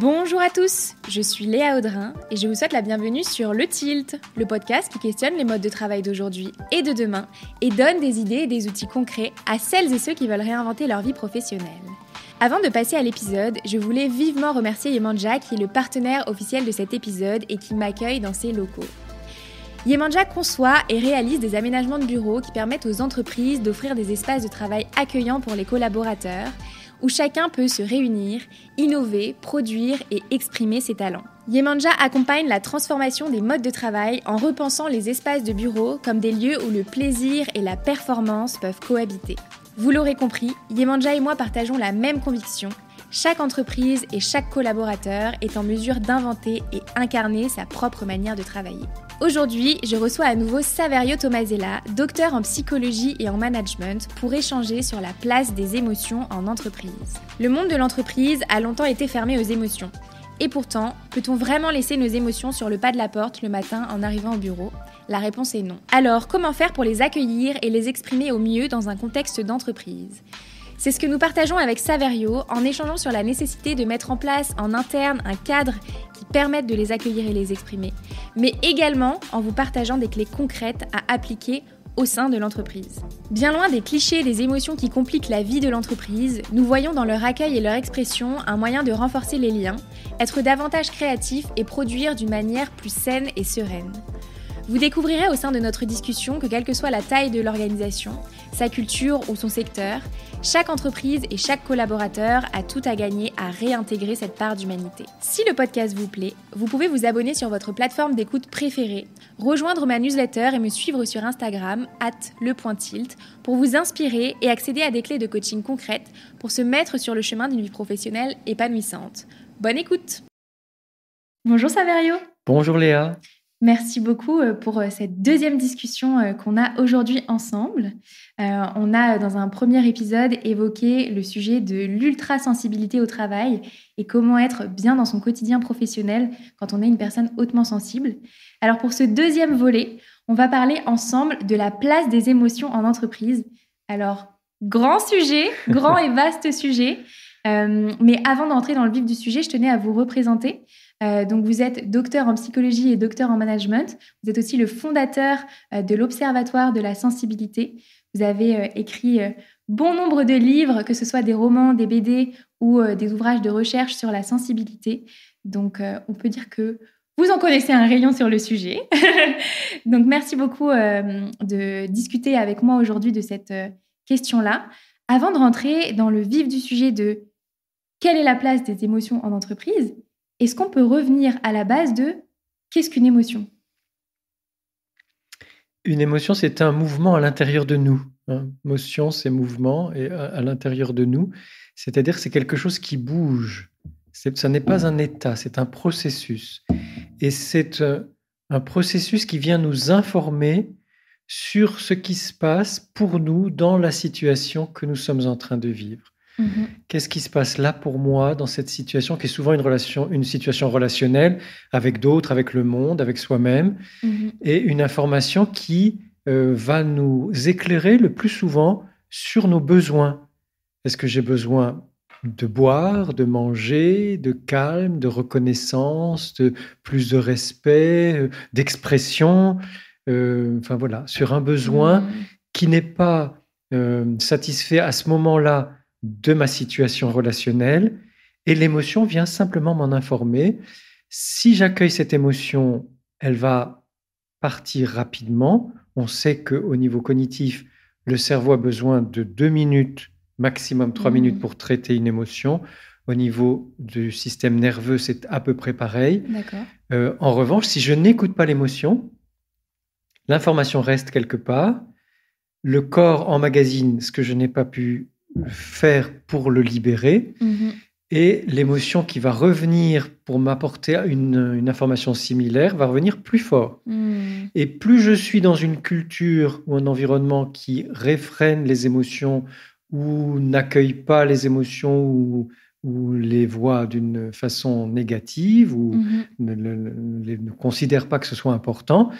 Bonjour à tous, je suis Léa Audrin et je vous souhaite la bienvenue sur Le Tilt, le podcast qui questionne les modes de travail d'aujourd'hui et de demain et donne des idées et des outils concrets à celles et ceux qui veulent réinventer leur vie professionnelle. Avant de passer à l'épisode, je voulais vivement remercier Yemanja qui est le partenaire officiel de cet épisode et qui m'accueille dans ses locaux. Yemanja conçoit et réalise des aménagements de bureaux qui permettent aux entreprises d'offrir des espaces de travail accueillants pour les collaborateurs où chacun peut se réunir, innover, produire et exprimer ses talents. Yemanja accompagne la transformation des modes de travail en repensant les espaces de bureau comme des lieux où le plaisir et la performance peuvent cohabiter. Vous l'aurez compris, Yemanja et moi partageons la même conviction. Chaque entreprise et chaque collaborateur est en mesure d'inventer et incarner sa propre manière de travailler. Aujourd'hui, je reçois à nouveau Saverio Tomasella, docteur en psychologie et en management, pour échanger sur la place des émotions en entreprise. Le monde de l'entreprise a longtemps été fermé aux émotions. Et pourtant, peut-on vraiment laisser nos émotions sur le pas de la porte le matin en arrivant au bureau? La réponse est non. Alors, comment faire pour les accueillir et les exprimer au mieux dans un contexte d'entreprise? C'est ce que nous partageons avec Saverio en échangeant sur la nécessité de mettre en place en interne un cadre qui permette de les accueillir et les exprimer, mais également en vous partageant des clés concrètes à appliquer au sein de l'entreprise. Bien loin des clichés et des émotions qui compliquent la vie de l'entreprise, nous voyons dans leur accueil et leur expression un moyen de renforcer les liens, être davantage créatif et produire d'une manière plus saine et sereine. Vous découvrirez au sein de notre discussion que quelle que soit la taille de l'organisation, sa culture ou son secteur, chaque entreprise et chaque collaborateur a tout à gagner à réintégrer cette part d'humanité. Si le podcast vous plaît, vous pouvez vous abonner sur votre plateforme d'écoute préférée, rejoindre ma newsletter et me suivre sur Instagram, at lepointilt, pour vous inspirer et accéder à des clés de coaching concrètes pour se mettre sur le chemin d'une vie professionnelle épanouissante. Bonne écoute Bonjour Saverio Bonjour Léa Merci beaucoup euh, pour euh, cette deuxième discussion euh, qu'on a aujourd'hui ensemble. on a, dans un premier épisode, évoqué le sujet de l'ultra-sensibilité au travail et comment être bien dans son quotidien professionnel quand on est une personne hautement sensible. Alors pour ce deuxième volet, on va parler ensemble de la place des émotions en entreprise. Alors, grand sujet, grand et vaste sujet. mais avant d'entrer dans le vif du sujet, je tenais à vous représenter. Euh, donc, vous êtes docteur en psychologie et docteur en management. Vous êtes aussi le fondateur euh, de l'Observatoire de la sensibilité. Vous avez euh, écrit bon nombre de livres, que ce soit des romans, des BD ou des ouvrages de recherche sur la sensibilité. Donc, on peut dire que vous en connaissez un rayon sur le sujet. Donc, merci beaucoup de discuter avec moi aujourd'hui de cette question-là. Avant de rentrer dans le vif du sujet de quelle est la place des émotions en entreprise, est-ce qu'on peut revenir à la base de qu'est-ce qu'une émotion? Une émotion, c'est un mouvement à l'intérieur de nous. Hein. Motion, c'est mouvement et à, l'intérieur de nous. C'est-à-dire c'est quelque chose qui bouge. Ça n'est pas un état, c'est un processus. Et c'est euh, un processus qui vient nous informer sur ce qui se passe pour nous dans la situation que nous sommes en train de vivre. Mhm. Qu'est-ce qui se passe là pour moi dans cette situation qui est souvent une, relation, une situation relationnelle avec d'autres, avec le monde, avec soi-même, mhm. et une information qui euh, va nous éclairer le plus souvent sur nos besoins. Est-ce que j'ai besoin de boire, de manger, de calme, de reconnaissance, de plus de respect, euh, d'expression euh, Enfin voilà, sur un besoin mhm. qui n'est pas satisfait à ce moment-là de ma situation relationnelle et l'émotion vient simplement m'en informer. Si j'accueille cette émotion, elle va partir rapidement. On sait qu'au niveau cognitif, le cerveau a besoin de deux minutes, maximum trois mmh. minutes pour traiter une émotion. Au niveau du système nerveux, c'est à peu près pareil. Euh, en revanche, si je n'écoute pas l'émotion, l'information reste quelque part. Le corps emmagasine ce que je n'ai pas pu faire pour le libérer mhm. et l'émotion qui va revenir pour m'apporter une, information similaire va revenir plus fort. Mhm. Et plus je suis dans une culture ou un environnement qui réfrène les émotions ou n'accueille pas les émotions ou, les voit d'une façon négative ou mhm. ne, ne considère pas que ce soit important,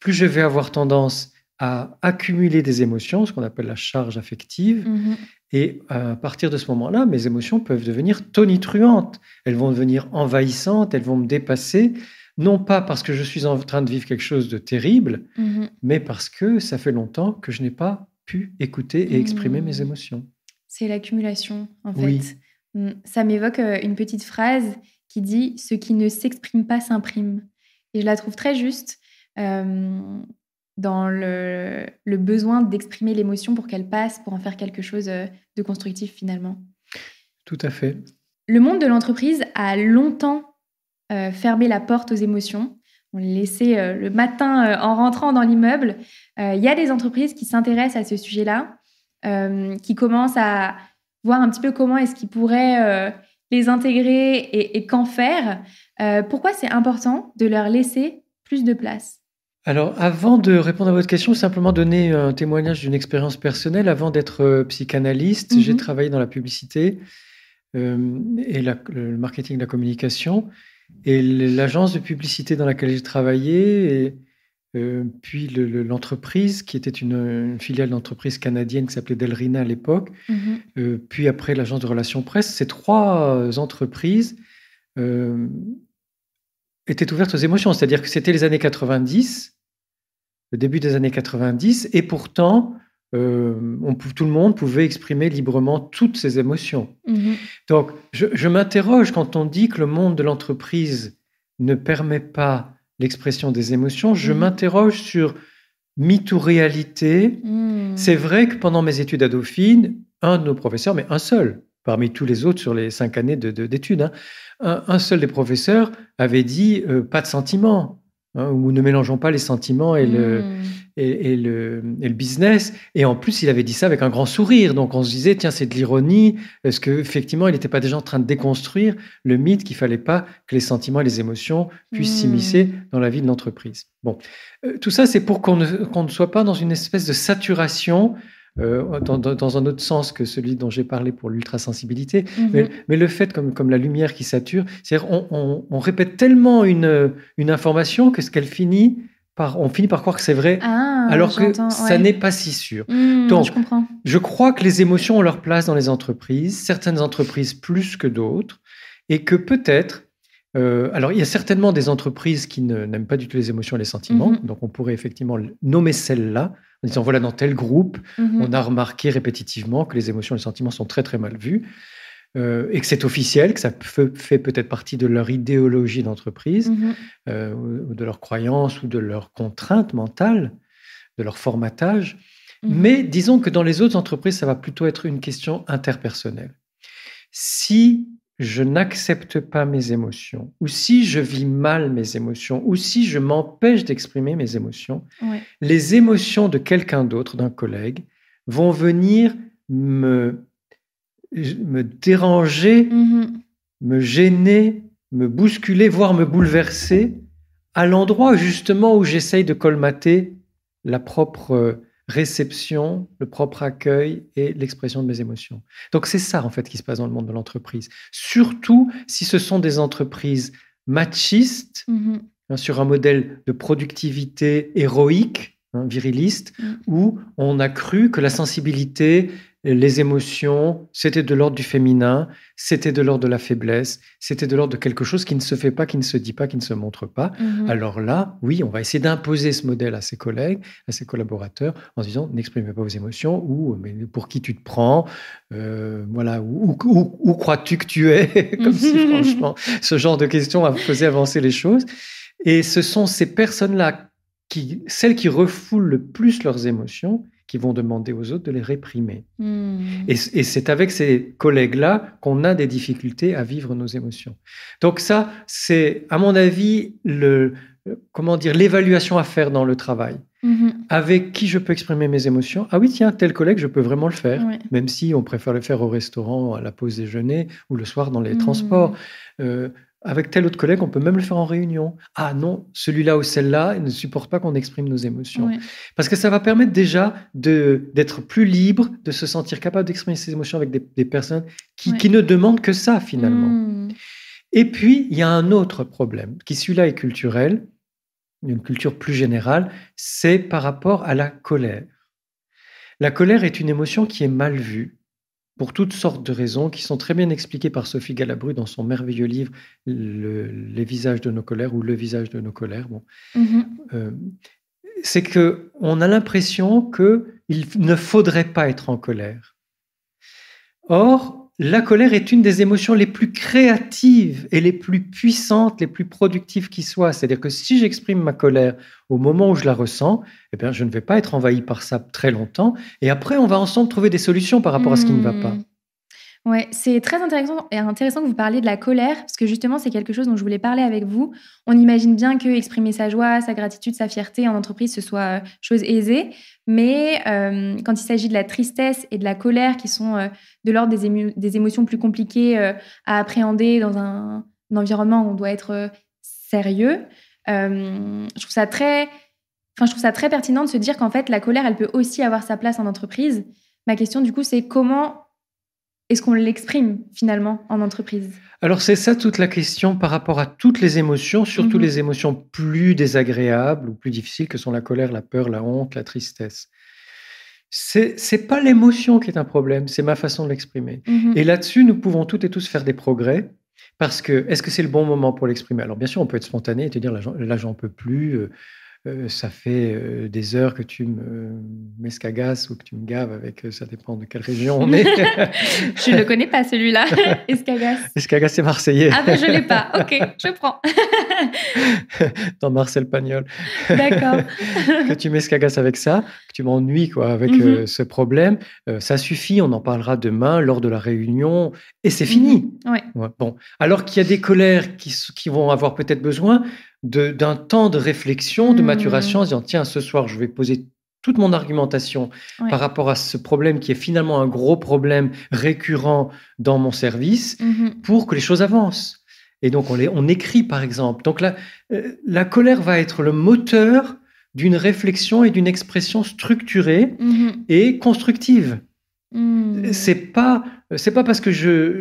plus je vais avoir tendance à accumuler des émotions, ce qu'on appelle la charge affective. Mhm. Et à partir de ce moment-là, mes émotions peuvent devenir tonitruantes. Elles vont devenir envahissantes, elles vont me dépasser, non pas parce que je suis en train de vivre quelque chose de terrible, Mhm. mais parce que ça fait longtemps que je n'ai pas pu écouter et exprimer Mhm. mes émotions. C'est l'accumulation, en fait. Oui. Mm. Ça m'évoque euh, une petite phrase qui dit Ce qui ne s'exprime pas s'imprime. Et je la trouve très juste euh, dans le, le besoin d'exprimer l'émotion pour qu'elle passe, pour en faire quelque chose euh, de constructif finalement. Tout à fait. Le monde de l'entreprise a longtemps euh, fermé la porte aux émotions. On les laissait euh, le matin euh, en rentrant dans l'immeuble. Il y a des entreprises qui s'intéressent à ce sujet-là, qui commencent à voir un petit peu comment est-ce qu'ils pourraient les intégrer et, et qu'en faire. Pourquoi c'est important de leur laisser plus de place? Alors, avant de répondre à votre question, simplement donner un témoignage d'une expérience personnelle. Avant d'être euh, psychanalyste, Mhm. j'ai travaillé dans la publicité euh, et la- le marketing de la communication. Et l'agence de publicité dans laquelle j'ai travaillé, et, euh, puis le- le- l'entreprise, qui était une, une filiale d'entreprise canadienne qui s'appelait Delrina à l'époque, Mhm. euh, puis après l'agence de relations presse, ces trois entreprises étaient ouvertes aux émotions. C'est-à-dire que c'était les années 90, le début des années 90, et pourtant, euh, on tout le monde pouvait exprimer librement toutes ses émotions. Mhm. Donc, je, je m'interroge quand on dit que le monde de l'entreprise ne permet pas l'expression des émotions, je Mhm. m'interroge sur mythe ou réalité. Mhm. C'est vrai que pendant mes études à Dauphine, un de nos professeurs, mais un seul, parmi tous les autres sur les cinq années de- de- d'études, hein, un, un seul des professeurs avait dit euh, pas de sentiments, hein, ou ne mélangeons pas les sentiments et le, et, et le, et le business. Et en plus, il avait dit ça avec un grand sourire. Donc on se disait, tiens, c'est de l'ironie. Est-ce qu'effectivement, il n'était pas déjà en train de déconstruire le mythe qu'il fallait pas que les sentiments et les émotions puissent Hmm. s'immiscer dans la vie de l'entreprise Bon, Euh, tout ça, c'est pour qu'on ne, qu'on ne soit pas dans une espèce de saturation. Euh, dans, un autre sens que celui dont j'ai parlé pour l'ultrasensibilité, Mhm. mais, mais le fait, comme, comme la lumière qui sature, c'est-à-dire on, on- on répète tellement une, une information que ce qu'elle finit par, on finit par croire que c'est vrai, Ah, alors que ça ouais. n'est pas si sûr. Mhm, Donc, je comprends. Je crois que les émotions ont leur place dans les entreprises, certaines entreprises plus que d'autres, et que peut-être, euh, alors il y a certainement des entreprises qui n'aiment pas du tout les émotions et les sentiments, Mhm. donc on pourrait effectivement nommer celles-là en disant voilà dans tel groupe, Mhm. on a remarqué répétitivement que les émotions et les sentiments sont très très mal vus. euh, et que c'est officiel, que ça fait, fait peut-être partie de leur idéologie d'entreprise, Mhm. euh, ou de leurs croyances, ou de leurs contraintes mentales, de leur formatage. Mhm. Mais disons que dans les autres entreprises, ça va plutôt être une question interpersonnelle. Si je n'accepte pas mes émotions, ou si je vis mal mes émotions, ou si je m'empêche d'exprimer mes émotions, Ouais. les émotions de quelqu'un d'autre, d'un collègue, vont venir me, me déranger, Mhm. me gêner, me bousculer, voire me bouleverser, à l'endroit justement où j'essaye de colmater la propre réception, le propre accueil et l'expression de mes émotions. Donc c'est ça en fait qui se passe dans le monde de l'entreprise. Surtout si ce sont des entreprises machistes, Mhm. hein, sur un modèle de productivité héroïque, hein, viriliste, Mm. où on a cru que la sensibilité, les émotions, c'était de l'ordre du féminin, c'était de l'ordre de la faiblesse, c'était de l'ordre de quelque chose qui ne se fait pas, qui ne se dit pas, qui ne se montre pas. Mhm. Alors là, oui, on va essayer d'imposer ce modèle à ses collègues, à ses collaborateurs, en disant n'exprimez pas vos émotions ou mais pour qui tu te prends, euh, voilà, où, où- où- où crois-tu que tu es? Comme si franchement, ce genre de questions faisait avancer les choses. Et ce sont ces personnes-là, qui, celles qui refoulent le plus leurs émotions, qui vont demander aux autres de les réprimer. Mhm. Et, et c'est avec ces collègues-là qu'on a des difficultés à vivre nos émotions. Donc ça, c'est, à mon avis, le, comment dire, l'évaluation à faire dans le travail. Mhm. Avec qui je peux exprimer mes émotions? Ah oui, tiens, tel collègue, je peux vraiment le faire, Ouais. même si on préfère le faire au restaurant, à la pause déjeuner ou le soir dans les Mhm. transports. Euh, avec tel autre collègue, on peut même le faire en réunion. Ah non, celui-là ou celle-là ne supporte pas qu'on exprime nos émotions. Ouais. Parce que ça va permettre déjà d'être plus libre, de se sentir capable d'exprimer ses émotions avec des, des personnes qui, Ouais. qui ne demandent que ça finalement. Mhm. Et puis, il y a un autre problème, qui celui-là est culturel, une culture plus générale, c'est par rapport à la colère. La colère est une émotion qui est mal vue pour toutes sortes de raisons qui sont très bien expliquées par Sophie Galabru dans son merveilleux livre Les visages de nos colères ou Le visage de nos colères. Bon. Mm-hmm. Euh, c'est que on a l'impression qu'il ne faudrait pas être en colère. Or, la colère est une des émotions les plus créatives et les plus puissantes, les plus productives qui soient. C'est-à-dire que si j'exprime ma colère au moment où je la ressens, eh bien, je ne vais pas être envahi par ça très longtemps. Et après, on va ensemble trouver des solutions par rapport à ce qui ne va pas. Ouais, c'est très intéressant, et intéressant que vous parliez de la colère, parce que justement, c'est quelque chose dont je voulais parler avec vous. On imagine bien que exprimer sa joie, sa gratitude, sa fierté en entreprise, ce soit euh, chose aisée. Mais euh, quand il s'agit de la tristesse et de la colère, qui sont euh, de l'ordre des, émotions plus compliquées à appréhender dans un, environnement où on doit être sérieux, je trouve ça très... Enfin, je trouve ça très pertinent de se dire qu'en fait, la colère, elle peut aussi avoir sa place en entreprise. Ma question, du coup, c'est comment est-ce qu'on l'exprime finalement en entreprise? Alors c'est ça toute la question par rapport à toutes les émotions, surtout mhm. les émotions plus désagréables ou plus difficiles que sont la colère, la peur, la honte, la tristesse. C'est n'est pas l'émotion qui est un problème, c'est ma façon de l'exprimer. Mhm. Et là-dessus, nous pouvons toutes et tous faire des progrès. Parce que, est-ce que c'est le bon moment pour l'exprimer? Alors, bien sûr, on peut être spontané et te dire, là, j'en peux plus, euh, ça fait euh, des heures que tu me m'escagasses ou que tu me gaves avec, euh, ça dépend de quelle région on est. je ne le connais pas celui-là, Escagas. Escagas, c'est marseillais. Ah ben je l'ai pas, ok, je prends. Dans Marcel Pagnol. D'accord. que tu m'escagasses avec ça, que tu m'ennuies quoi, avec mhm. ce problème, ça suffit, on en parlera demain lors de la réunion et c'est fini. Mhm. Ouais. Bon, alors qu'il y a des colères qui, qui vont avoir peut-être besoin d'un temps de réflexion, de mmh. maturation, en disant tiens, ce soir, je vais poser toute mon argumentation par rapport à ce problème qui est finalement un gros problème récurrent dans mon service mmh pour que les choses avancent. Et donc, on, les, on écrit, par exemple. Donc, la, euh, la colère va être le moteur d'une réflexion et d'une expression structurée mmh et constructive. Mmh. C'est pas c'est pas parce que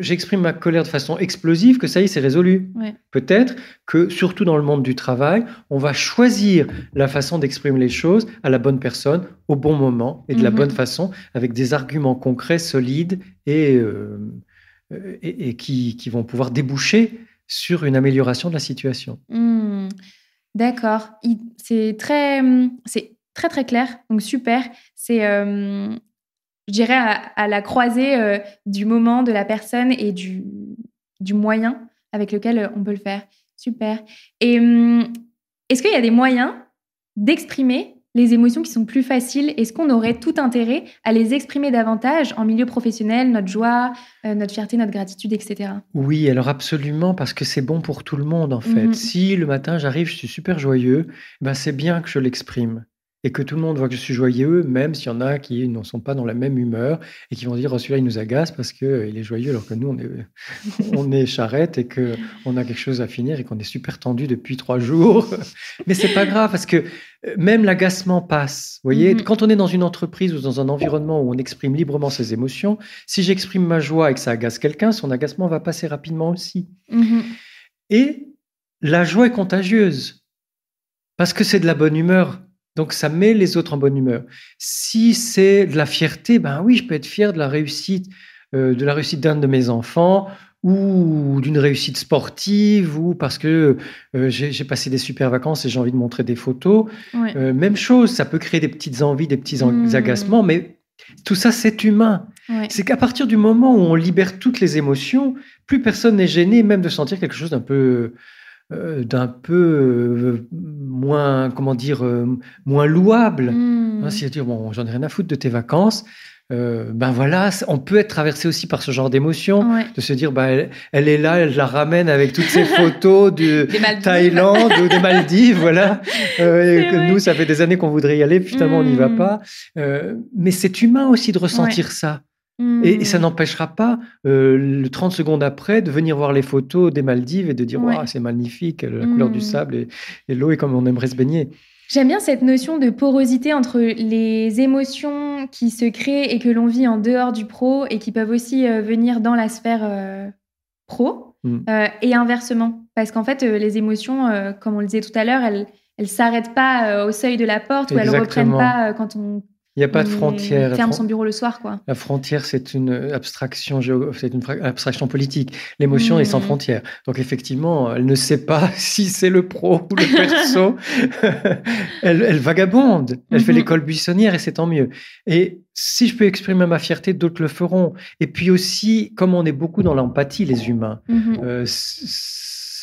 j'exprime ma colère de façon explosive que ça y est, c'est résolu. Peut-être que, surtout dans le monde du travail, on va choisir la façon d'exprimer les choses à la bonne personne, au bon moment et de la bonne façon, avec des arguments concrets, solides et, euh, et, qui, qui, vont pouvoir déboucher sur une amélioration de la situation. Mmh. D'accord. C'est très, c'est très très clair. Donc super. C'est euh, je dirais, à, la croisée euh, du moment, de la personne et du, du moyen avec lequel euh, on peut le faire. Super. Et hum, est-ce qu'il y a des moyens d'exprimer les émotions qui sont plus faciles? Est-ce qu'on aurait tout intérêt à les exprimer davantage en milieu professionnel, notre joie, euh, notre fierté, notre gratitude, etc. Oui, alors absolument, parce que c'est bon pour tout le monde en fait. Mhm. Si le matin j'arrive, je suis super joyeux, ben c'est bien que je l'exprime et que tout le monde voit que je suis joyeux, même s'il y en a qui ne sont pas dans la même humeur et qui vont dire oh, celui-là il nous agace parce qu'il euh, est joyeux alors que nous on est, on est charrette et qu'on a quelque chose à finir et qu'on est super tendu depuis trois jours. Mais c'est pas grave parce que euh, même l'agacement passe. Vous voyez, mm-hmm. quand on est dans une entreprise ou dans un environnement où on exprime librement ses émotions, si j'exprime ma joie et que ça agace quelqu'un, son agacement va passer rapidement aussi. Mm-hmm. Et la joie est contagieuse parce que c'est de la bonne humeur donc ça met les autres en bonne humeur. Si c'est de la fierté, ben oui, je peux être fier de la réussite, euh, de la réussite d'un de mes enfants ou d'une réussite sportive ou parce que euh, j'ai passé des super vacances et j'ai envie de montrer des photos. Euh, même chose, ça peut créer des petites envies, des petits mmh. agacements, mais tout ça c'est humain. C'est qu'à partir du moment où on libère toutes les émotions, plus personne n'est gêné même de sentir quelque chose d'un peu d'un peu euh, moins, comment dire, euh, moins louable. Mmh. Hein, dire, bon, j'en ai rien à foutre de tes vacances. ben voilà, on peut être traversé aussi par ce genre d'émotion, de se dire, ben, elle, est là, elle la ramène avec toutes ces photos de Thaïlande ou des Maldives, voilà. et que nous, ça fait des années qu'on voudrait y aller, puis finalement, on n'y va mmh. pas. mais c'est humain aussi de ressentir ça. Et, ça hmm. n'empêchera pas, euh, le 30 secondes après, de venir voir les photos des Maldives et de dire ouais. c'est magnifique, la couleur du hmm. sable et, l'eau est comme on aimerait se baigner. J'aime bien cette notion de porosité entre les émotions qui se créent et que l'on vit en dehors du pro et qui peuvent aussi euh, venir dans la sphère euh, pro hmm. et inversement. Parce qu'en fait, les émotions, comme on le disait tout à l'heure, elles, elles s'arrêtent pas au seuil de la porte ou elles reprennent pas quand on il n'y a pas de frontière. Ferme son bureau le soir, quoi. La frontière, c'est une abstraction, c'est une abstraction politique. L'émotion est sans mmh. frontière. Donc effectivement, elle ne sait pas si c'est le pro ou le perso. elle, vagabonde. Elle fait mmh. l'école buissonnière et c'est tant mieux. Et si je peux exprimer ma fierté, d'autres le feront. Et puis aussi, comme on est beaucoup dans l'empathie, les humains. Mmh. Euh,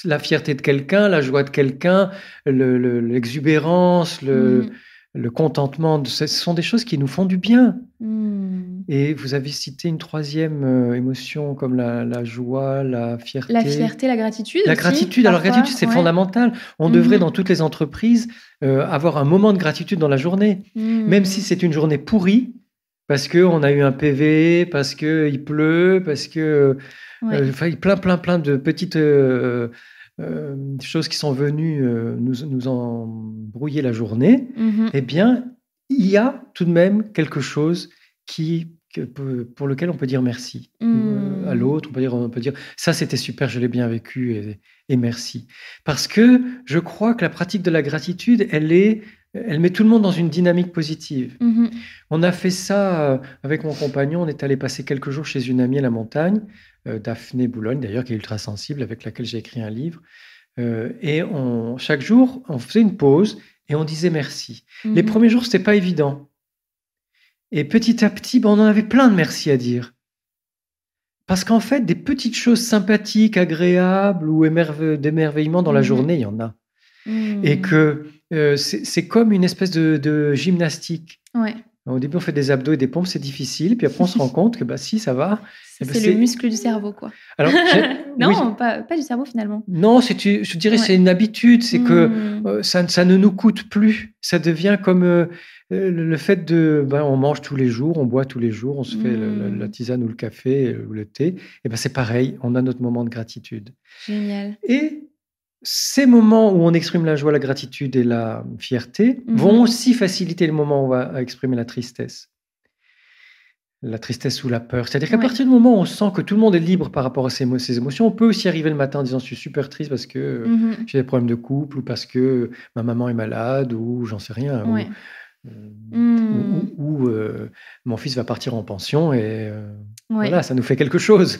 la fierté de quelqu'un, la joie de quelqu'un, l'exubérance, le, le contentement, ce sont des choses qui nous font du bien. Hmm. Et vous avez cité une troisième euh, émotion comme la, joie, la fierté. La fierté, la gratitude. La gratitude. Alors, la gratitude, c'est fondamental. On devrait, mhm. dans toutes les entreprises, euh, avoir un moment de gratitude dans la journée. Hmm. Même si c'est une journée pourrie, parce qu'on a eu un PV, parce qu'il pleut, parce que. Euh, plein, plein, plein de petites euh, des choses qui sont venues euh, nous, nous embrouiller la journée, mhm. eh bien, il y a tout de même quelque chose qui, pour lequel on peut dire merci euh, à mhm. l'autre. On peut dire, on peut dire ça c'était super, je l'ai bien vécu et, et, merci. Parce que je crois que la pratique de la gratitude, elle est elle met tout le monde dans une dynamique positive. Mhm. On a fait ça avec mon compagnon. On est allé passer quelques jours chez une amie à la montagne. Euh, Daphné Boulogne, d'ailleurs, qui est ultra sensible, avec laquelle j'ai écrit un livre. Euh, et on, chaque jour, on faisait une pause et on disait merci. Les mhm. premiers jours, c'était pas évident. Et petit à petit, ben, on en avait plein de merci à dire. Parce qu'en fait, des petites choses sympathiques, agréables ou d'émerveillement dans la mhm. journée, il y en a. Mhm. Et que euh, c'est comme une espèce de, gymnastique. Ouais. Au début, on fait des abdos et des pompes, c'est difficile. Puis après, on se rend compte que bah, si, ça va. Eh ben, c'est le muscle du cerveau, quoi. Alors, non, pas, du cerveau finalement. Non, je dirais c'est une habitude. C'est que hmm. euh, ça, ça, ne nous coûte plus. Ça devient comme euh, le fait de. Ben, on mange tous les jours, on boit tous les jours, on se fait la, hmm. tisane ou le café ou le thé. Et ben, c'est pareil, on a notre moment de gratitude. Génial. Et ces moments où on exprime la joie, la gratitude et la fierté mhm. vont aussi faciliter le moment où on va exprimer la tristesse. La tristesse ou la peur. C'est-à-dire qu'à partir du moment où on sent que tout le monde est libre par rapport à ses, émotions, on peut aussi arriver le matin en disant Je suis super triste parce que mhm. j'ai des problèmes de couple ou parce que ma maman est malade ou j'en sais rien. Ou, mhm. euh, mon fils va partir en pension et euh, voilà, ça nous fait quelque chose.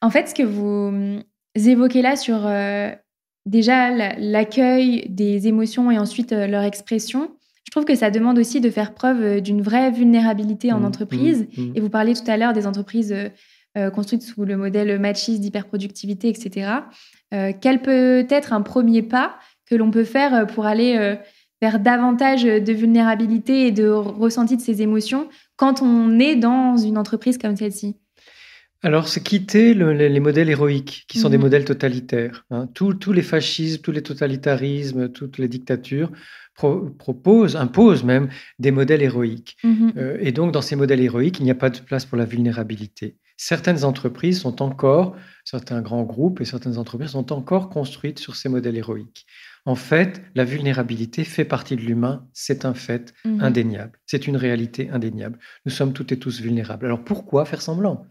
En fait, ce que vous évoquez là sur euh, déjà l'accueil des émotions et ensuite euh, leur expression, je trouve que ça demande aussi de faire preuve euh, d'une vraie vulnérabilité en mmh, entreprise. Mmh, mmh. Et vous parliez tout à l'heure des entreprises euh, construites sous le modèle machiste d'hyperproductivité, etc. quel peut être un premier pas que l'on peut faire pour aller vers davantage de vulnérabilité et de ressenti de ces émotions quand on est dans une entreprise comme celle-ci? Alors, c'est quitter les, modèles héroïques, qui sont des mmh modèles totalitaires. Hein. Tous les fascismes, tous les totalitarismes, toutes les dictatures proposent, imposent même des modèles héroïques. Mmh euh, et donc, dans ces modèles héroïques, il n'y a pas de place pour la vulnérabilité. Certaines entreprises sont encore, certains grands groupes et certaines entreprises sont encore construites sur ces modèles héroïques. En fait, la vulnérabilité fait partie de l'humain, c'est un fait mmh indéniable, c'est une réalité indéniable. Nous sommes toutes et tous vulnérables. Alors pourquoi faire semblant?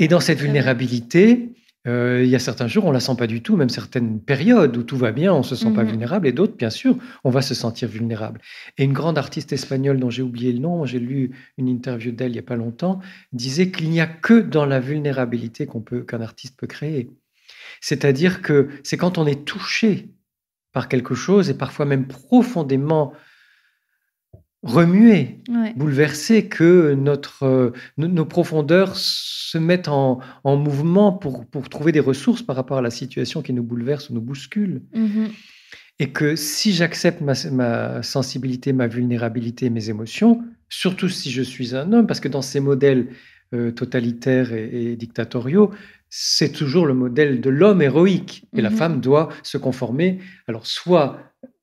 Et dans cette vulnérabilité, euh, il y a certains jours, on ne la sent pas du tout, même certaines périodes où tout va bien, on ne se sent pas mhm. vulnérable, et d'autres, bien sûr, on va se sentir vulnérable. Et une grande artiste espagnole dont j'ai oublié le nom, j'ai lu une interview d'elle il n'y a pas longtemps, disait qu'il n'y a que dans la vulnérabilité qu'on peut, qu'un artiste peut créer. C'est-à-dire que c'est quand on est touché par quelque chose, et parfois même profondément remuer, bouleverser, que notre, euh, nos profondeurs se mettent en, mouvement pour, pour, trouver des ressources par rapport à la situation qui nous bouleverse ou nous bouscule. Mm-hmm. Et que si j'accepte ma, sensibilité, ma vulnérabilité, mes émotions, surtout si je suis un homme, parce que dans ces modèles euh, totalitaires et, dictatoriaux, c'est toujours le modèle de l'homme héroïque. Et la mm-hmm. femme doit se conformer, alors soit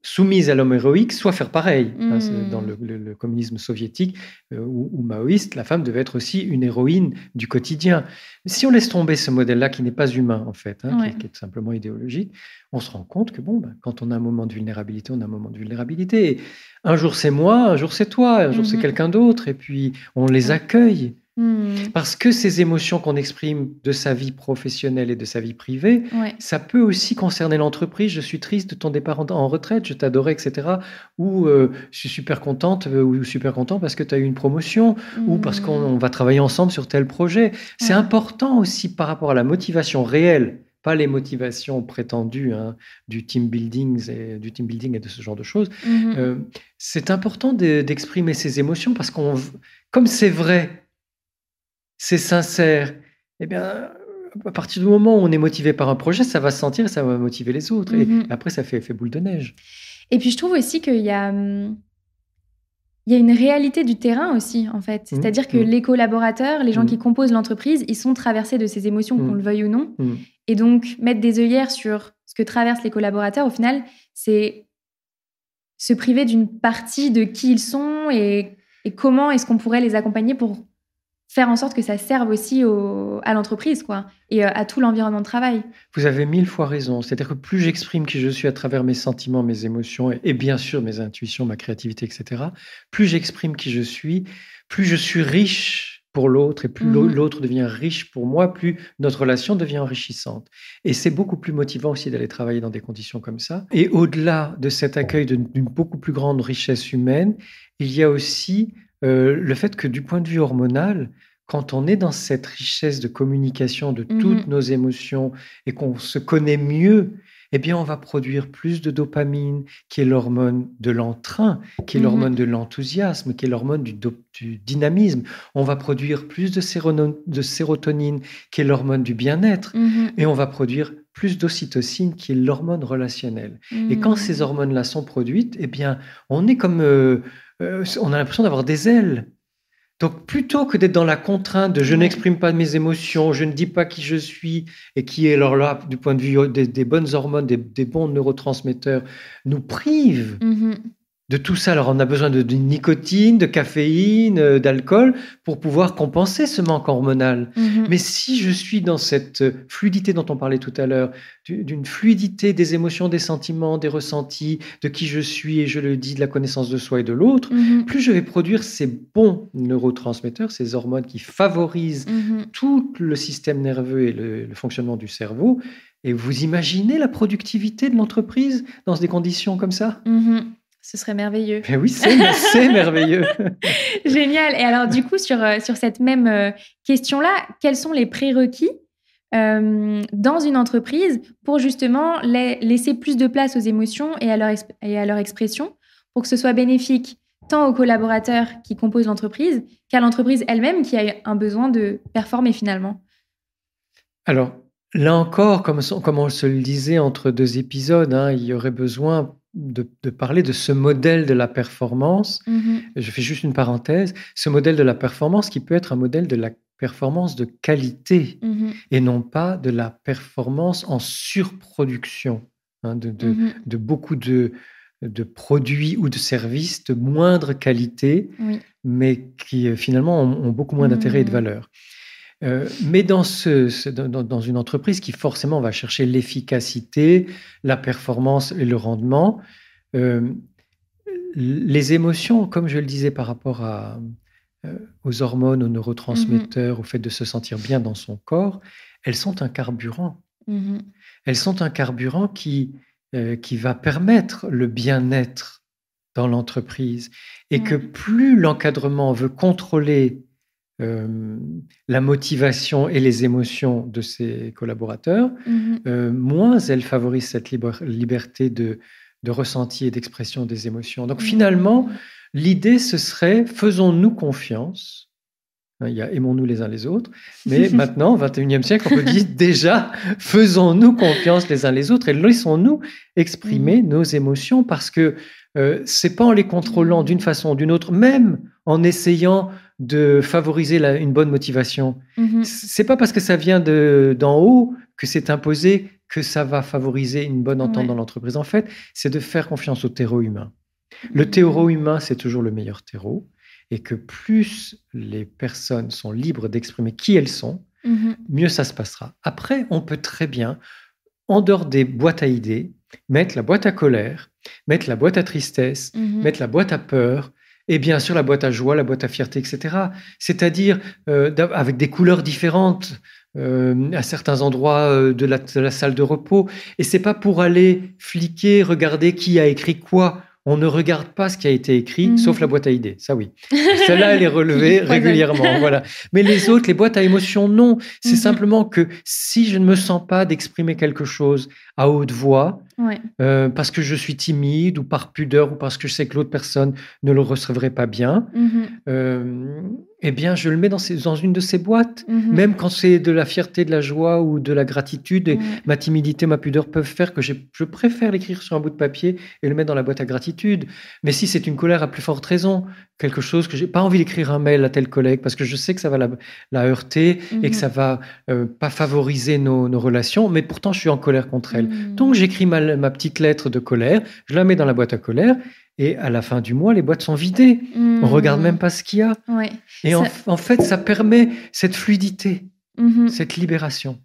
soumise à l'homme héroïque, soit faire pareil. Hein, hmm. dans le, communisme soviétique euh, ou, maoïste, la femme devait être aussi une héroïne du quotidien. Si on laisse tomber ce modèle-là, qui n'est pas humain en fait, hein, qui, est simplement idéologique, on se rend compte que bon, ben, quand on a un moment de vulnérabilité, on a un moment de vulnérabilité. un jour c'est moi, un jour c'est toi, un jour c'est mhm. quelqu'un d'autre, et puis on les accueille. Hmm. Parce que ces émotions qu'on exprime de sa vie professionnelle et de sa vie privée, Ouais. ça peut aussi concerner l'entreprise. Je suis triste de ton départ en, en retraite, je t'adorais, etc. Ou euh, je suis super contente euh, ou super content parce que tu as eu une promotion ou parce qu'on on va travailler ensemble sur tel projet. C'est Ouais. important aussi par rapport à la motivation réelle, pas les motivations prétendues hein, du team building et du team building et de ce genre de choses. Mhm. Euh, c'est important de- d'exprimer ses émotions parce qu'on, comme c'est vrai, c'est sincère. Eh bien, à partir du moment où on est motivé par un projet, ça va se sentir et ça va motiver les autres. Mhm. Et après, ça fait effet boule de neige. Et puis je trouve aussi qu'il y a, hum, il y a une réalité du terrain aussi, en fait. Mhm. C'est-à-dire que Mhm. les collaborateurs, les gens Mhm. qui composent l'entreprise, ils sont traversés de ces émotions, qu'on Mhm. le veuille ou non. Mhm. Et donc, mettre des œillères sur ce que traversent les collaborateurs, au final, c'est se priver d'une partie de qui ils sont et, et comment est-ce qu'on pourrait les accompagner pour faire en sorte que ça serve aussi au- à l'entreprise, quoi, et euh, à tout l'environnement de travail. Vous avez mille fois raison. C'est-à-dire que plus j'exprime qui je suis à travers mes sentiments, mes émotions et, et bien sûr mes intuitions, ma créativité, etc., plus j'exprime qui je suis, plus je suis riche pour l'autre et plus Mhm. l'autre devient riche pour moi, plus notre relation devient enrichissante. Et c'est beaucoup plus motivant aussi d'aller travailler dans des conditions comme ça. Et au-delà de cet accueil d'une beaucoup plus grande richesse humaine, il y a aussi euh, le fait que du point de vue hormonal, quand on est dans cette richesse de communication de Mhm. toutes nos émotions et qu'on se connaît mieux, eh bien, on va produire plus de dopamine, qui est l'hormone de l'entrain, qui est Mhm. l'hormone de l'enthousiasme, qui est l'hormone du, dynamisme. On va produire plus de, sérono- de sérotonine, qui est l'hormone du bien-être. Mhm. Et on va produire plus d'ocytocine, qui est l'hormone relationnelle. Et quand ces hormones-là sont produites, eh bien, on est comme, euh, euh, on a l'impression d'avoir des ailes. Donc, plutôt que d'être dans la contrainte de je n'exprime pas mes émotions, je ne dis pas qui je suis, et qui est alors là, du point de vue des, des bonnes hormones, des, des bons neurotransmetteurs, nous prive Mhm. De tout ça. Alors, on a besoin de, de nicotine, de caféine, euh, d'alcool pour pouvoir compenser ce manque hormonal. Mhm. Mais si je suis dans cette fluidité dont on parlait tout à l'heure, du- d'une fluidité des émotions, des sentiments, des ressentis, de qui je suis, et je le dis, de la connaissance de soi et de l'autre, Mhm. plus je vais produire ces bons neurotransmetteurs, ces hormones qui favorisent Mhm. tout le système nerveux et le, le fonctionnement du cerveau. Et vous imaginez la productivité de l'entreprise dans des conditions comme ça? Ce serait merveilleux. Ben oui, c'est merveilleux. Génial. Et alors, du coup, sur, euh, sur cette même euh, question-là, quels sont les prérequis euh, dans une entreprise pour justement la- laisser plus de place aux émotions et à, leur et à leur expression pour que ce soit bénéfique tant aux collaborateurs qui composent l'entreprise qu'à l'entreprise elle-même qui a un besoin de performer finalement? Alors, là encore, comme, comme on se le disait entre deux épisodes, hein, il y aurait besoin de, de parler de ce modèle de la performance. Mhm. Je fais juste une parenthèse. Ce modèle de la performance qui peut être un modèle de la performance de qualité Mhm. et non pas de la performance en surproduction hein, de, de- de beaucoup de, de produits ou de services de moindre qualité, Oui. mais qui euh, finalement ont, ont beaucoup moins d'intérêt et de valeur. Euh, mais dans, ce, ce- dans, dans une entreprise qui forcément va chercher l'efficacité, la performance et le rendement, euh, les émotions, comme je le disais par rapport à, euh, aux hormones, aux neurotransmetteurs, au fait de se sentir bien dans son corps, elles sont un carburant. Mhm. Elles sont un carburant qui, qui va permettre le bien-être dans l'entreprise. Et que plus l'encadrement veut contrôler euh, la motivation et les émotions de ses collaborateurs, Mhm. euh, moins elle favorise cette liberté de, de ressenti et d'expression des émotions. Donc finalement, l'idée, ce serait faisons-nous confiance. Hein, Il y a aimons-nous les uns les autres. Mais maintenant, au 21e siècle, on peut dire déjà faisons-nous confiance les uns les autres et laissons-nous exprimer nos émotions parce que euh, c'est pas en les contrôlant d'une façon ou d'une autre, même en essayant de favoriser la- une bonne motivation. Mhm. C'est pas parce que ça vient de d'en haut que c'est imposé que ça va favoriser une bonne entente Ouais. dans l'entreprise. En fait, c'est de faire confiance au terreau humain. Le terreau humain, c'est toujours le meilleur terreau, et que plus les personnes sont libres d'exprimer qui elles sont, Mhm. mieux ça se passera. Après, on peut très bien, en dehors des boîtes à idées, mettre la boîte à colère, mettre la boîte à tristesse, Mhm. mettre la boîte à peur Et bien sûr, la boîte à joie, la boîte à fierté, etc. C'est-à-dire euh, avec des couleurs différentes euh, à certains endroits euh, de la, salle de repos. Et c'est pas pour aller fliquer, regarder qui a écrit quoi on ne regarde pas ce qui a été écrit, mhm. sauf la boîte à idées. Ça, oui. Celle-là, elle est relevée régulièrement. Voilà. Mais les autres, les boîtes à émotions, non. C'est mhm. simplement que si je ne me sens pas d'exprimer quelque chose à haute voix, euh, parce que je suis timide ou par pudeur ou parce que je sais que l'autre personne ne le recevrait pas bien, mhm. euh, eh bien, je le mets dans, dans une de ces boîtes. Mhm. Même quand c'est de la fierté, de la joie ou de la gratitude, et ma timidité, ma pudeur peuvent faire que je préfère l'écrire sur un bout de papier et le mettre dans la boîte à gratitude. Mais si c'est une colère à plus forte raison, quelque chose que j'ai pas envie d'écrire un mail à tel collègue parce que je sais que ça va la, la heurter et que mhm. ça va euh, pas favoriser nos, nos, relations, mais pourtant je suis en colère contre elle. Donc j'écris ma, ma petite lettre de colère, je la mets dans la boîte à colère et à la fin du mois, les boîtes sont vidées. On On regarde même pas ce qu'il y a. Et en, fait, ça permet cette fluidité, mhm. cette libération.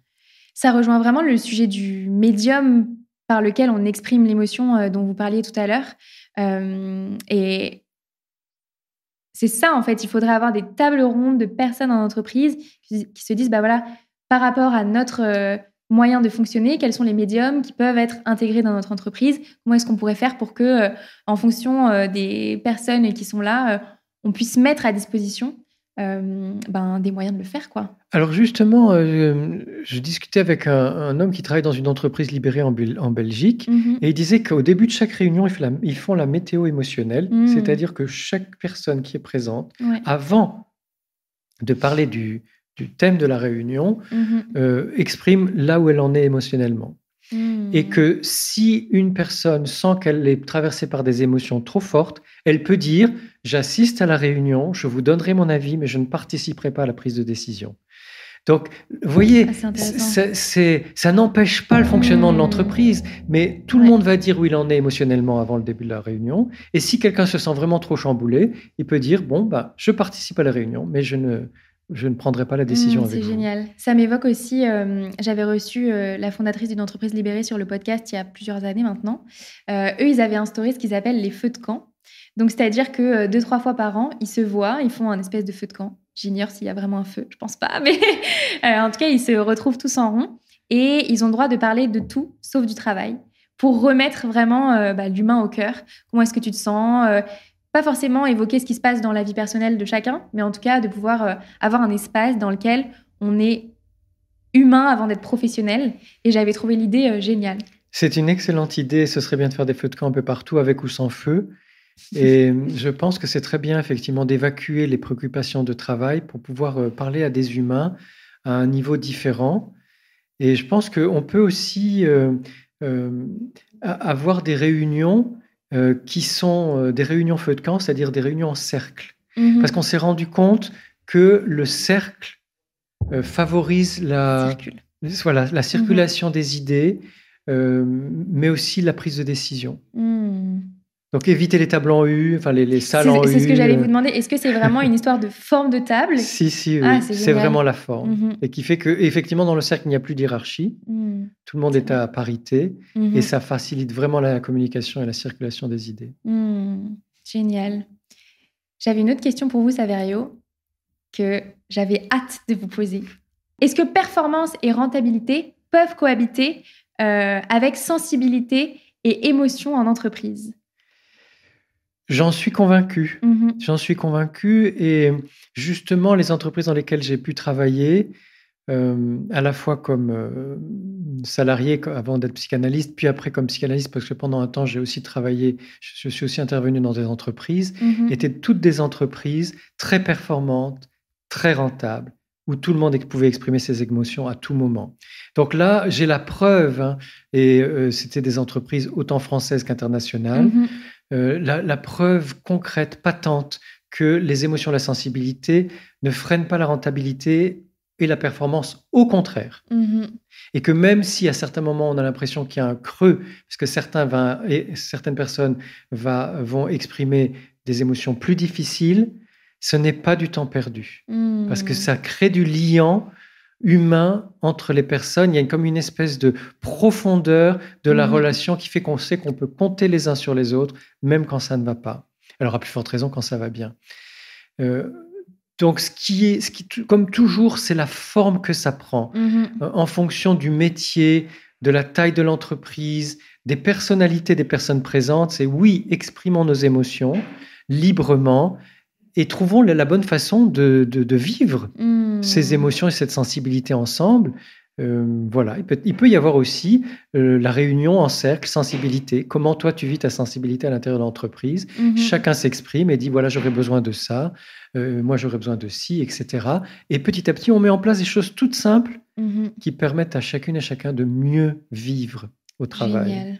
Ça rejoint vraiment le sujet du médium par lequel on exprime l'émotion euh, dont vous parliez tout à l'heure. Euh, et c'est ça, en fait. Il faudrait avoir des tables rondes de personnes en entreprise qui, se disent, bah voilà, par rapport à notre euh, moyens de fonctionner, quels sont les médiums qui peuvent être intégrés dans notre entreprise, comment est-ce qu'on pourrait faire pour que, euh, en fonction euh, des personnes qui sont là, euh, on puisse mettre à disposition ben, des moyens de le faire. quoi. Alors justement, je discutais avec un, homme qui travaille dans une entreprise libérée en, Belgique mm-hmm. et il disait qu'au début de chaque réunion, ils font la, météo émotionnelle, mm. c'est-à-dire que chaque personne qui est présente, avant de parler du, du thème de la réunion mhm. euh, exprime là où elle en est émotionnellement. Hmm. Et que si une personne sent qu'elle est traversée par des émotions trop fortes, elle peut dire J'assiste à la réunion, je vous donnerai mon avis, mais je ne participerai pas à la prise de décision. Donc, vous voyez, ah, ça n'empêche pas le fonctionnement de hmm. l'entreprise, mais tout le monde va dire où il en est émotionnellement avant le début de la réunion. Et si quelqu'un se sent vraiment trop chamboulé, il peut dire Bon, bah, je participe à la réunion, mais je ne, je ne prendrai pas la décision mmh, avec C'est génial. Ça m'évoque aussi, euh, j'avais reçu euh, la fondatrice d'une entreprise libérée sur le podcast il y a plusieurs années maintenant. Euh, eux, ils avaient instauré ce qu'ils appellent les feux de camp. Donc, c'est-à-dire que deux, trois fois par an, ils se voient, ils font un espèce de feu de camp. J'ignore s'il y a vraiment un feu, je pense pas, mais en tout cas, ils se retrouvent tous en rond et ils ont le droit de parler de tout sauf du travail pour remettre vraiment bah, l'humain au cœur. Comment est-ce que tu te sens pas forcément évoquer ce qui se passe dans la vie personnelle de chacun, mais en tout cas de pouvoir euh, avoir un espace dans lequel on est humain avant d'être professionnel. Et j'avais trouvé l'idée euh, géniale. C'est une excellente idée. Ce serait bien de faire des feux de camp un peu partout, avec ou sans feu. Et je pense que c'est très bien, effectivement, d'évacuer les préoccupations de travail pour pouvoir euh, parler à des humains à un niveau différent. Et je pense qu'on peut aussi avoir des réunions euh, qui sont euh, des réunions feu de camp, c'est-à-dire des réunions en cercle. Mhm. Parce qu'on s'est rendu compte que le cercle euh, favorise la, voilà, la circulation mhm. des idées, mais aussi la prise de décision. Hmm. Donc éviter les tables en U, enfin les, les salles en U. C'est ce que j'allais vous demander. Est-ce que c'est vraiment une histoire de forme de table? Si, si, oui. Ah, c'est vraiment la forme. Mhm. Et qui fait que, effectivement, dans le cercle, il n'y a plus d'hierarchie. Hmm. Tout le monde est, à parité. Mhm. Et ça facilite vraiment la communication et la circulation des idées. Hmm. Génial. J'avais une autre question pour vous, Saverio, que j'avais hâte de vous poser. Est-ce que performance et rentabilité peuvent cohabiter euh, avec sensibilité et émotion en entreprise? J'en suis convaincu. Mm-hmm. J'en suis convaincu. Et justement, les entreprises dans lesquelles j'ai pu travailler, euh, à la fois comme euh, salarié avant d'être psychanalyste, puis après comme psychanalyste, parce que pendant un temps, j'ai aussi travaillé, je, suis aussi intervenu dans des entreprises, mm-hmm. étaient toutes des entreprises très performantes, très rentables, où tout le monde pouvait exprimer ses émotions à tout moment. Donc là, j'ai la preuve, hein, et euh, c'était des entreprises autant françaises qu'internationales, mm-hmm. Euh, la, preuve concrète, patente, que les émotions la sensibilité ne freinent pas la rentabilité et la performance, au contraire. Mm-hmm. Et que même si à certains moments on a l'impression qu'il y a un creux, parce que certains et certaines personnes vont exprimer des émotions plus difficiles, ce n'est pas du temps perdu. Parce que mm. ça crée du liant humain entre les personnes. Il y a comme une espèce de profondeur de la mmh. relation qui fait qu'on sait qu'on peut compter les uns sur les autres, même quand ça ne va pas. Elle aura plus forte raison quand ça va bien. Euh, donc, ce qui est, ce qui, comme toujours, c'est la forme que ça prend euh, en fonction du métier, de la taille de l'entreprise, des personnalités des personnes présentes. C'est oui, exprimons nos émotions librement et trouvons la, bonne façon de, de- de vivre Mhm. ces émotions et cette sensibilité ensemble. Euh, voilà, il peut, il peut y avoir aussi euh, la réunion en cercle, sensibilité. Comment toi tu vis ta sensibilité à l'intérieur de l'entreprise? Mhm. Chacun s'exprime et dit voilà, j'aurais besoin de ça, euh, moi j'aurais besoin de ci, etc. Et petit à petit, on met en place des choses toutes simples Mhm. qui permettent à chacune et chacun de mieux vivre au travail. Génial.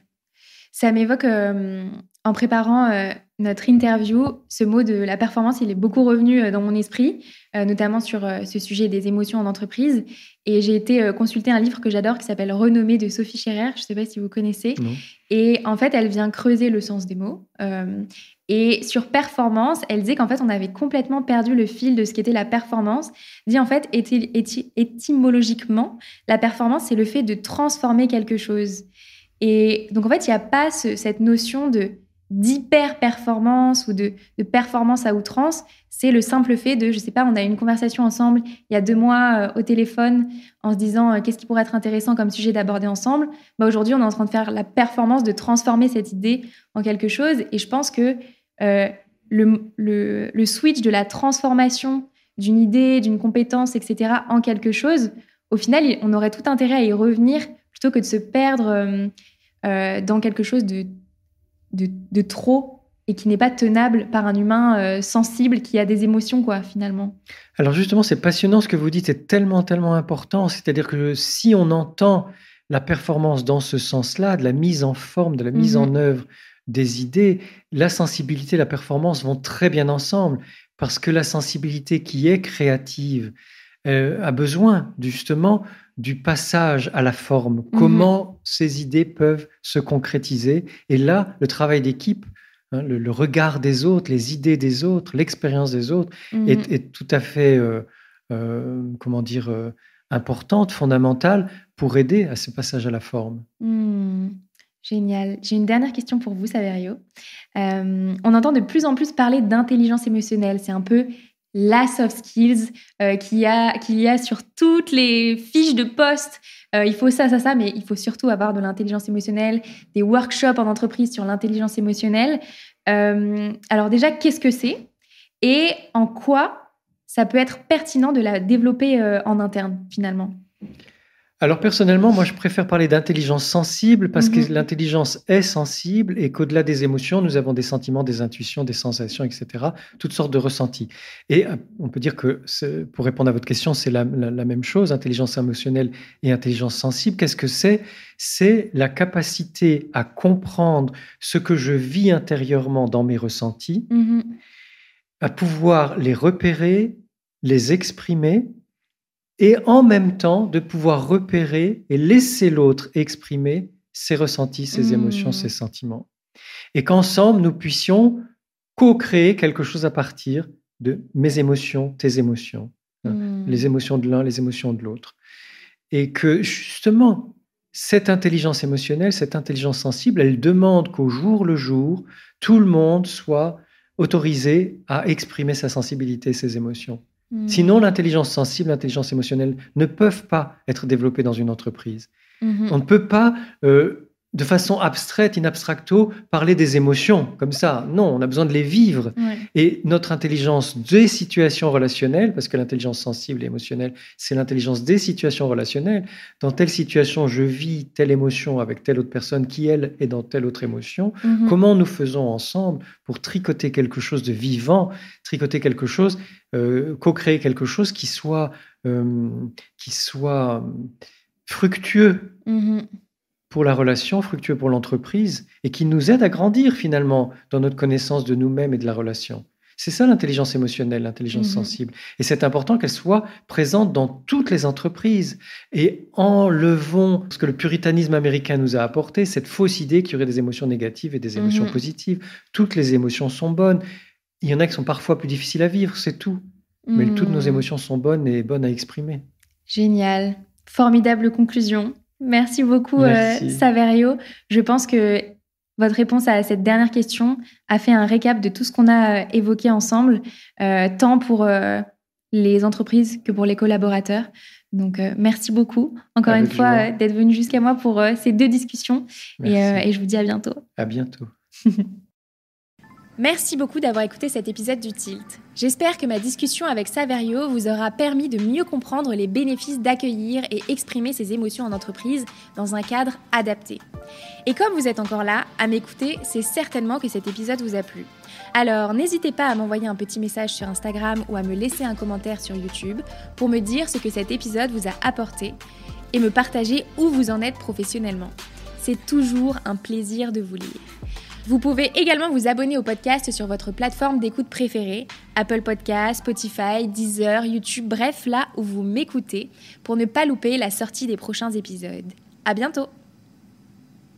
Ça m'évoque, euh, en préparant euh, notre interview, ce mot de la performance, il est beaucoup revenu euh, dans mon esprit, euh, notamment sur euh, ce sujet des émotions en entreprise. Et j'ai été consulter un livre que j'adore qui s'appelle Renommée de Sophie Scherer. Je ne sais pas si vous connaissez. Non Et en fait, elle vient creuser le sens des mots. Et sur performance, elle disait qu'en fait, on avait complètement perdu le fil de ce qu'était la performance. Dit en fait, éti- étymologiquement, la performance, c'est le fait de transformer quelque chose. Et donc, en fait, il n'y a pas ce- cette notion de d'hyper-performance ou de, performance à outrance. C'est le simple fait de, je sais pas, on a eu une conversation ensemble il y a deux mois euh, au téléphone en se disant euh, qu'est-ce qui pourrait être intéressant comme sujet d'aborder ensemble. Bah, Aujourd'hui, on est en train de faire la performance de transformer cette idée en quelque chose. Et je pense que euh, le, switch de la transformation d'une idée, d'une compétence, etc., en quelque chose, au final, on aurait tout intérêt à y revenir plutôt que de se perdre dans quelque chose de, de, de trop et qui n'est pas tenable par un humain euh, sensible qui a des émotions, quoi, finalement. Alors justement, c'est passionnant ce que vous dites, c'est tellement, tellement important. C'est-à-dire que si on entend la performance dans ce sens-là, de la mise en forme, de la mise Mhm. en œuvre des idées, la sensibilité et la performance vont très bien ensemble, parce que la sensibilité qui est créative euh, a besoin justement du passage à la forme, comment ces idées peuvent se concrétiser. Et là, le travail d'équipe, hein, le, le regard des autres, les idées des autres, l'expérience des autres, Mhm. est, est tout à fait, euh, euh, comment dire, importante, fondamentale pour aider à ce passage à la forme. Hmm, Génial. J'ai une dernière question pour vous, Saverio. Euh, on entend de plus en plus parler d'intelligence émotionnelle. C'est un peu la soft skills euh, qu'il y, a- qu'il y a sur toutes les fiches de poste. Euh, il faut ça, ça, ça, mais il faut surtout avoir de l'intelligence émotionnelle, des workshops en entreprise sur l'intelligence émotionnelle. Euh, alors déjà, qu'est-ce que c'est et en quoi ça peut être pertinent de la développer en interne, finalement? Alors personnellement, moi je préfère parler d'intelligence sensible parce Mhm. que l'intelligence est sensible et qu'au-delà des émotions, nous avons des sentiments, des intuitions, des sensations, etc., toutes sortes de ressentis. Et euh, on peut dire que, pour répondre à votre question, c'est la, la- la même chose, intelligence émotionnelle et intelligence sensible. Qu'est-ce que c'est? C'est la capacité à comprendre ce que je vis intérieurement dans mes ressentis, Mhm. à pouvoir les repérer, les exprimer, et en même temps de pouvoir repérer et laisser l'autre exprimer ses ressentis, ses Mmh. émotions, ses sentiments. Et qu'ensemble, nous puissions co-créer quelque chose à partir de mes émotions, tes émotions, hein, Hmm. les émotions de l'un, les émotions de l'autre. Et que justement, cette intelligence émotionnelle, cette intelligence sensible, elle demande qu'au jour le jour, tout le monde soit autorisé à exprimer sa sensibilité, ses émotions. Hmm. Sinon, l'intelligence sensible, l'intelligence émotionnelle ne peuvent pas être développées dans une entreprise. Mhm. On ne peut pas, euh, de façon abstraite, in abstracto, parler des émotions comme ça. Non, on a besoin de les vivre. Ouais. Et notre intelligence des situations relationnelles, parce que l'intelligence sensible et émotionnelle, c'est l'intelligence des situations relationnelles. Dans telle situation, je vis telle émotion avec telle autre personne qui, elle, est dans telle autre émotion. Mhm. Comment nous faisons ensemble pour tricoter quelque chose de vivant, tricoter quelque chose, euh, co-créer quelque chose qui soit, euh, qui soit euh, fructueux? Mhm. Pour la relation, fructueux pour l'entreprise et qui nous aide à grandir finalement dans notre connaissance de nous-mêmes et de la relation. C'est ça l'intelligence émotionnelle, l'intelligence Mhm. sensible. Et c'est important qu'elle soit présente dans toutes les entreprises. Et enlevons ce que le puritanisme américain nous a apporté, cette fausse idée qu'il y aurait des émotions négatives et des émotions Mhm. positives. Toutes les émotions sont bonnes. Il y en a qui sont parfois plus difficiles à vivre, c'est tout. Mais toutes nos émotions sont bonnes et bonnes à exprimer. Génial. Formidable conclusion. Merci beaucoup, Merci. euh, Saverio. Je pense que votre réponse à cette dernière question a fait un récap de tout ce qu'on a évoqué ensemble, tant pour les entreprises que pour les collaborateurs. Donc, merci beaucoup, encore une fois, d'être venu jusqu'à moi pour ces deux discussions. Et, et, je vous dis à bientôt. À bientôt. Merci beaucoup d'avoir écouté cet épisode du Tilt. J'espère que ma discussion avec Saverio vous aura permis de mieux comprendre les bénéfices d'accueillir et exprimer ses émotions en entreprise dans un cadre adapté. Et comme vous êtes encore là à m'écouter, c'est certainement que cet épisode vous a plu. Alors n'hésitez pas à m'envoyer un petit message sur Instagram ou à me laisser un commentaire sur YouTube pour me dire ce que cet épisode vous a apporté et me partager où vous en êtes professionnellement. C'est toujours un plaisir de vous lire. Vous pouvez également vous abonner au podcast sur votre plateforme d'écoute préférée, Apple Podcasts, Spotify, Deezer, YouTube, bref, là où vous m'écoutez, pour ne pas louper la sortie des prochains épisodes. À bientôt!